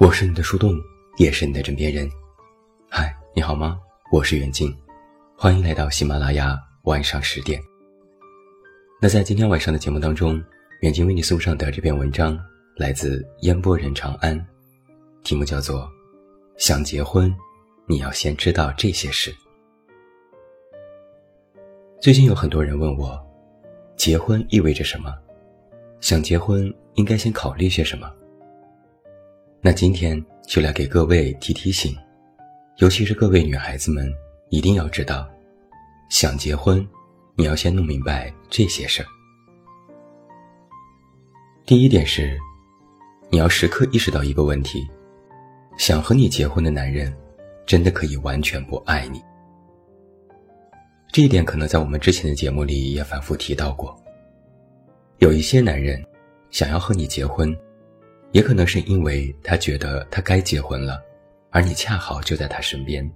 我是你的树洞，也是你的枕边人。嗨，你好吗？我是远近，欢迎来到喜马拉雅晚上十点。那在今天晚上的节目当中，远近为你送上的这篇文章来自烟波人长安，题目叫做《想结婚，你要先知道这些事》。最近有很多人问我，结婚意味着什么？想结婚应该先考虑些什么？那今天就来给各位提提醒，尤其是各位女孩子们，一定要知道，想结婚，你要先弄明白这些事儿。第一点是，你要时刻意识到一个问题：想和你结婚的男人，真的可以完全不爱你。这一点可能在我们之前的节目里也反复提到过。有一些男人，想要和你结婚。也可能是因为他觉得他该结婚了，而你恰好就在他身边。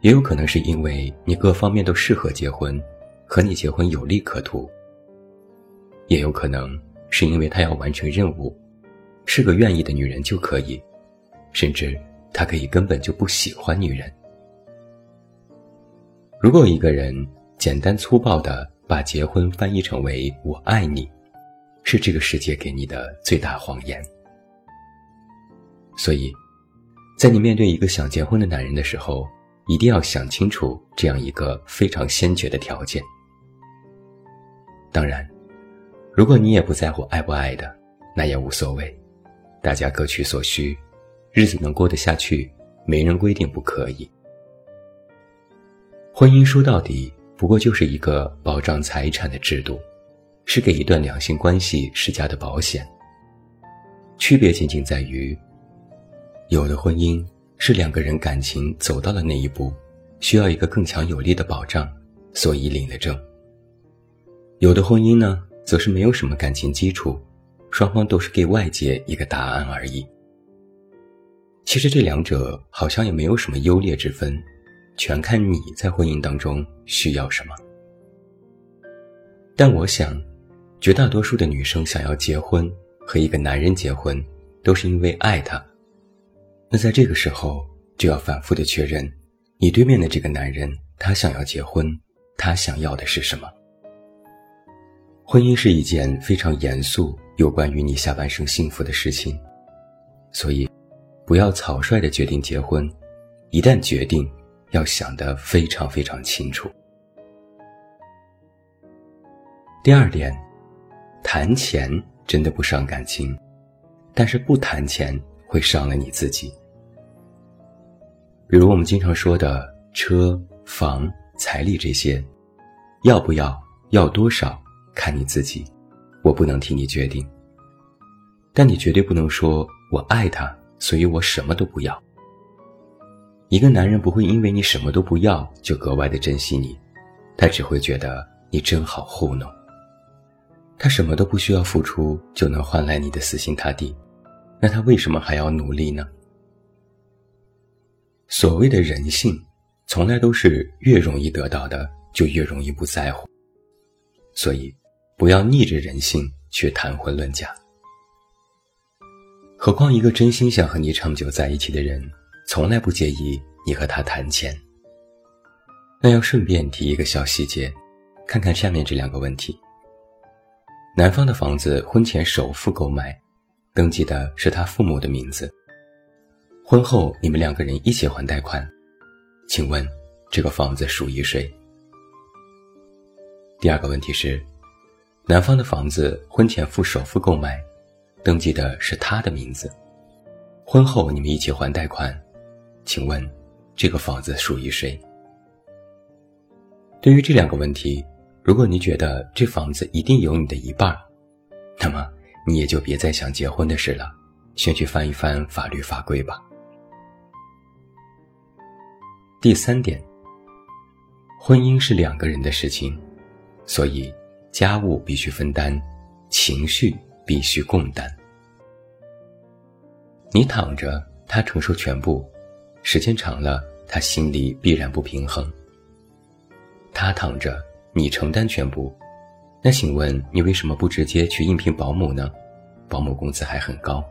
也有可能是因为你各方面都适合结婚，和你结婚有利可图。也有可能是因为他要完成任务，是个愿意的女人就可以，甚至他可以根本就不喜欢女人。如果一个人简单粗暴地把结婚翻译成为“我爱你”。是这个世界给你的最大谎言。所以，在你面对一个想结婚的男人的时候，一定要想清楚这样一个非常先决的条件。当然，如果你也不在乎爱不爱的，那也无所谓，大家各取所需，日子能过得下去，没人规定不可以。婚姻说到底，不过就是一个保障财产的制度。是给一段两性关系施加的保险。区别仅仅在于，有的婚姻是两个人感情走到了那一步，需要一个更强有力的保障，所以领了证；有的婚姻呢，则是没有什么感情基础，双方都是给外界一个答案而已。其实这两者好像也没有什么优劣之分，全看你在婚姻当中需要什么。但我想。绝大多数的女生想要结婚，和一个男人结婚，都是因为爱他。那在这个时候，就要反复的确认，你对面的这个男人，他想要结婚，他想要的是什么？婚姻是一件非常严肃，有关于你下半生幸福的事情，所以，不要草率的决定结婚，一旦决定，要想得非常非常清楚。第二点。谈钱真的不伤感情，但是不谈钱会伤了你自己。比如我们经常说的车、房、彩礼这些，要不要，要多少，看你自己，我不能替你决定。但你绝对不能说我爱他，所以我什么都不要。一个男人不会因为你什么都不要就格外的珍惜你，他只会觉得你真好糊弄。他什么都不需要付出就能换来你的死心塌地，那他为什么还要努力呢？所谓的人性，从来都是越容易得到的就越容易不在乎，所以不要逆着人性去谈婚论嫁。何况一个真心想和你长久在一起的人，从来不介意你和他谈钱。那要顺便提一个小细节，看看下面这两个问题。男方的房子婚前首付购买，登记的是他父母的名字。婚后你们两个人一起还贷款，请问这个房子属于谁？第二个问题是，男方的房子婚前付首付购买，登记的是他的名字。婚后你们一起还贷款，请问这个房子属于谁？对于这两个问题。如果你觉得这房子一定有你的一半那么你也就别再想结婚的事了，先去翻一翻法律法规吧。第三点，婚姻是两个人的事情，所以家务必须分担，情绪必须共担。你躺着，他承受全部，时间长了，他心里必然不平衡。他躺着。你承担全部，那请问你为什么不直接去应聘保姆呢？保姆工资还很高。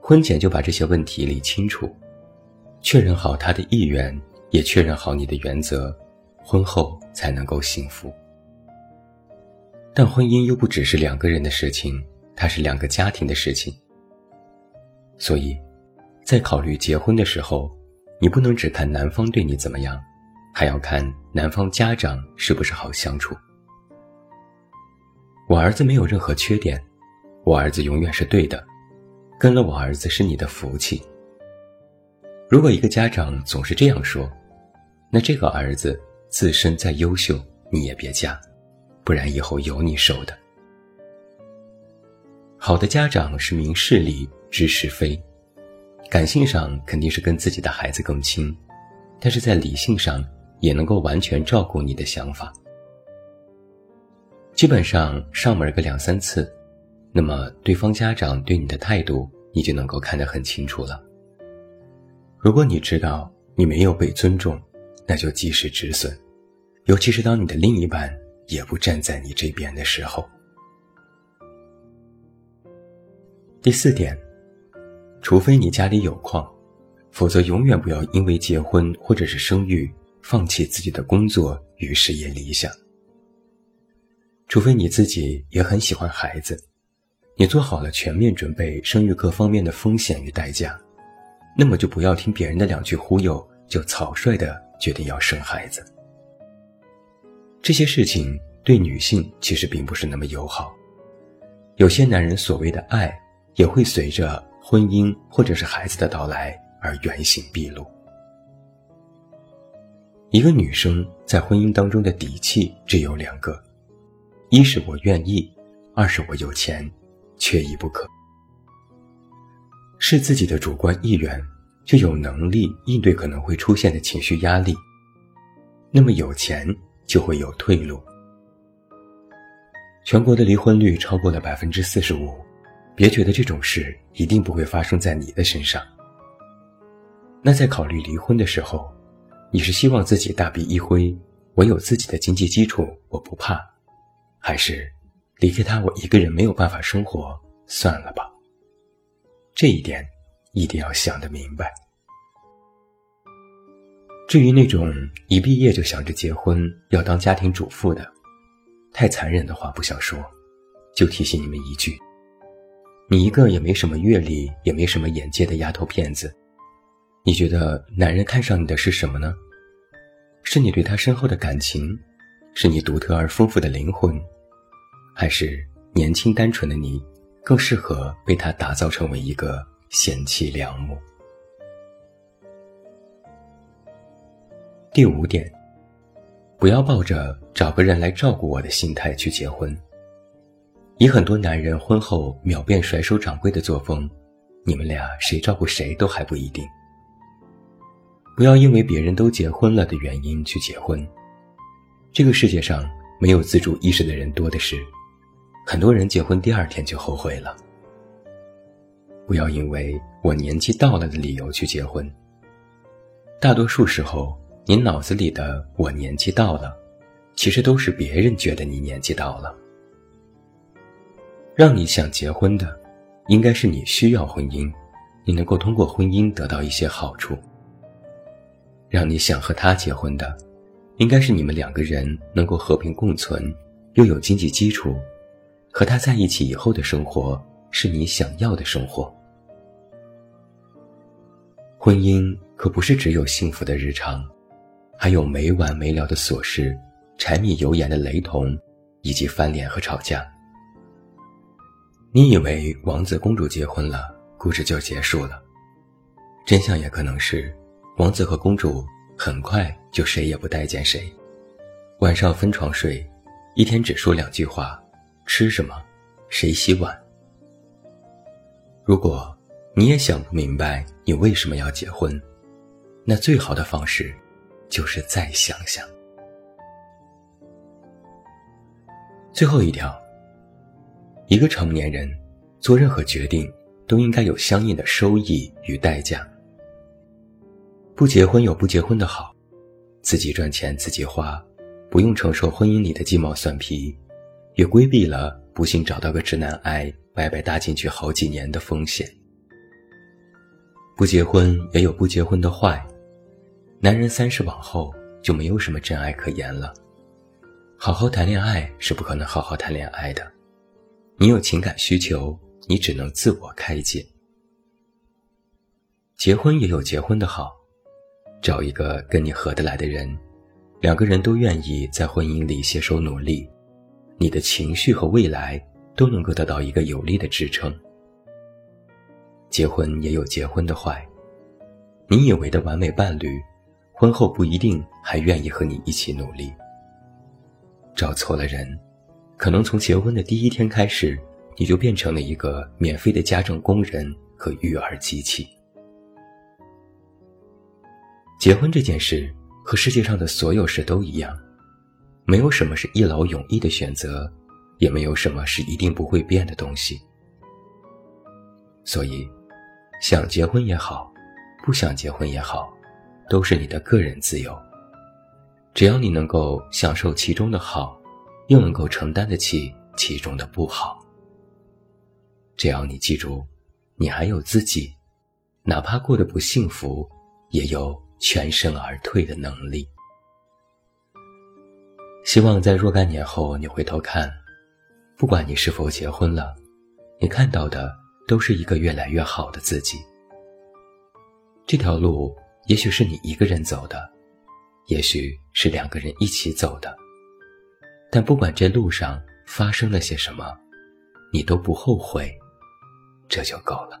婚前就把这些问题理清楚，确认好他的意愿，也确认好你的原则，婚后才能够幸福。但婚姻又不只是两个人的事情，它是两个家庭的事情。所以，在考虑结婚的时候，你不能只看男方对你怎么样，还要看男方家长是不是好相处。我儿子没有任何缺点，我儿子永远是对的，跟了我儿子是你的福气。如果一个家长总是这样说，那这个儿子自身再优秀，你也别嫁，不然以后有你受的。好的家长是明事理。知是非，感性上肯定是跟自己的孩子更亲，但是在理性上也能够完全照顾你的想法。基本上上门个两三次，那么对方家长对你的态度，你就能够看得很清楚了。如果你知道你没有被尊重，那就及时止损，尤其是当你的另一半也不站在你这边的时候。第四点。除非你家里有矿，否则永远不要因为结婚或者是生育放弃自己的工作与事业理想。除非你自己也很喜欢孩子，你做好了全面准备生育各方面的风险与代价，那么就不要听别人的两句忽悠就草率的决定要生孩子。这些事情对女性其实并不是那么友好，有些男人所谓的爱也会随着。婚姻或者是孩子的到来而原形毕露。一个女生在婚姻当中的底气只有两个：一是我愿意，二是我有钱，缺一不可。是自己的主观意愿，就有能力应对可能会出现的情绪压力。那么有钱就会有退路。全国的离婚率超过了百分之四十五。别觉得这种事一定不会发生在你的身上。那在考虑离婚的时候，你是希望自己大笔一挥，我有自己的经济基础，我不怕，还是离开他我一个人没有办法生活，算了吧？这一点一定要想得明白。至于那种一毕业就想着结婚要当家庭主妇的，太残忍的话不想说，就提醒你们一句。你一个也没什么阅历，也没什么眼界的丫头片子，你觉得男人看上你的是什么呢？是你对他深厚的感情，是你独特而丰富的灵魂，还是年轻单纯的你更适合被他打造成为一个贤妻良母？第五点，不要抱着找个人来照顾我的心态去结婚。以很多男人婚后秒变甩手掌柜的作风，你们俩谁照顾谁都还不一定。不要因为别人都结婚了的原因去结婚。这个世界上没有自主意识的人多的是，很多人结婚第二天就后悔了。不要因为我年纪到了的理由去结婚。大多数时候，你脑子里的“我年纪到了”，其实都是别人觉得你年纪到了。让你想结婚的，应该是你需要婚姻，你能够通过婚姻得到一些好处。让你想和他结婚的，应该是你们两个人能够和平共存，又有经济基础，和他在一起以后的生活是你想要的生活。婚姻可不是只有幸福的日常，还有没完没了的琐事、柴米油盐的雷同，以及翻脸和吵架。你以为王子公主结婚了，故事就结束了？真相也可能是，王子和公主很快就谁也不待见谁，晚上分床睡，一天只说两句话：吃什么，谁洗碗。如果你也想不明白你为什么要结婚，那最好的方式就是再想想。最后一条。一个成年人做任何决定都应该有相应的收益与代价。不结婚有不结婚的好，自己赚钱自己花，不用承受婚姻里的鸡毛蒜皮，也规避了不幸找到个直男癌白白搭进去好几年的风险。不结婚也有不结婚的坏。男人三十往后就没有什么真爱可言了。好好谈恋爱是不可能好好谈恋爱的。你有情感需求，你只能自我开解。结婚也有结婚的好，找一个跟你合得来的人，两个人都愿意在婚姻里携手努力，你的情绪和未来都能够得到一个有力的支撑。结婚也有结婚的坏，你以为的完美伴侣，婚后不一定还愿意和你一起努力。找错了人，可能从结婚的第一天开始，你就变成了一个免费的家政工人和育儿机器。结婚这件事和世界上的所有事都一样，没有什么是一劳永逸的选择，也没有什么是一定不会变的东西。所以，想结婚也好，不想结婚也好，都是你的个人自由。只要你能够享受其中的好，又能够承担得起其中的不好。只要你记住，你还有自己，哪怕过得不幸福，也有。全身而退的能力。希望在若干年后，你回头看，不管你是否结婚了，你看到的都是一个越来越好的自己。这条路也许是你一个人走的，也许是两个人一起走的，但不管这路上发生了些什么，你都不后悔，这就够了。